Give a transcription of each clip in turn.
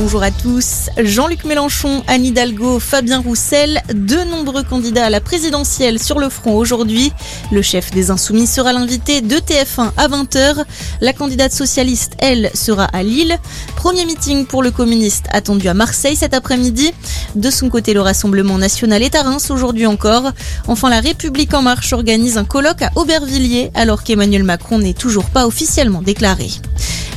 Bonjour à tous. Jean-Luc Mélenchon, Anne Hidalgo, Fabien Roussel, de nombreux candidats à la présidentielle sur le front aujourd'hui. Le chef des Insoumis sera l'invité de TF1 à 20h. La candidate socialiste, elle, sera à Lille. Premier meeting pour le communiste attendu à Marseille cet après-midi. De son côté, le Rassemblement national est à Reims aujourd'hui encore. Enfin, la République en marche organise un colloque à Aubervilliers alors qu'Emmanuel Macron n'est toujours pas officiellement déclaré.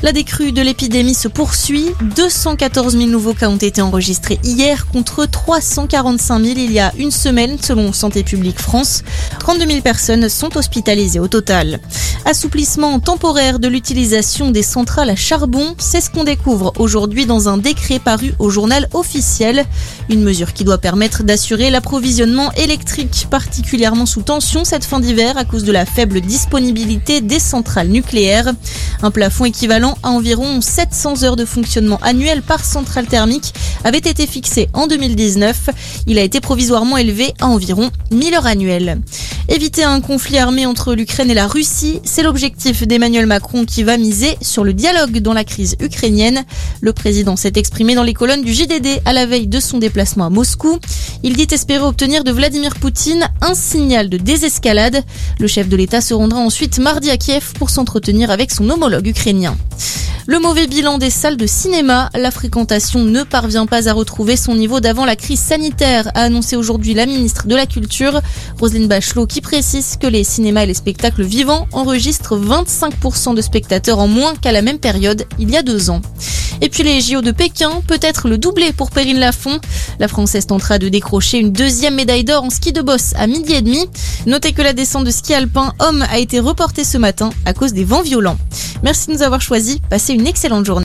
La décrue de l'épidémie se poursuit. 214 000 nouveaux cas ont été enregistrés hier contre 345 000 il y a une semaine selon Santé publique France. 32 000 personnes sont hospitalisées au total. Assouplissement temporaire de l'utilisation des centrales à charbon, c'est ce qu'on découvre aujourd'hui dans un décret paru au journal officiel. Une mesure qui doit permettre d'assurer l'approvisionnement électrique, particulièrement sous tension cette fin d'hiver à cause de la faible disponibilité des centrales nucléaires. Un plafond équivalent à environ 700 heures de fonctionnement annuel par centrale thermique avait été fixé en 2019. Il a été provisoirement élevé à environ 1000 heures annuelles. Éviter un conflit armé entre l'Ukraine et la Russie, c'est l'objectif d'Emmanuel Macron qui va miser sur le dialogue dans la crise ukrainienne. Le président s'est exprimé dans les colonnes du JDD à la veille de son déplacement à Moscou. Il dit espérer obtenir de Vladimir Poutine un signal de désescalade. Le chef de l'État se rendra ensuite mardi à Kiev pour s'entretenir avec son homologue ukrainien. Le mauvais bilan des salles de cinéma, la fréquentation ne parvient pas à retrouver son niveau d'avant la crise sanitaire, a annoncé aujourd'hui la ministre de la Culture, Roselyne Bachelot, qui précise que les cinémas et les spectacles vivants enregistrent 25% de spectateurs en moins qu'à la même période il y a deux ans. Et puis les JO de Pékin, peut-être le doublé pour Perrine Lafont. La Française tentera de décrocher une deuxième médaille d'or en ski de boss à midi et demi. Notez que la descente de ski alpin homme a été reportée ce matin à cause des vents violents. Merci de nous avoir choisis. Passez une excellente journée.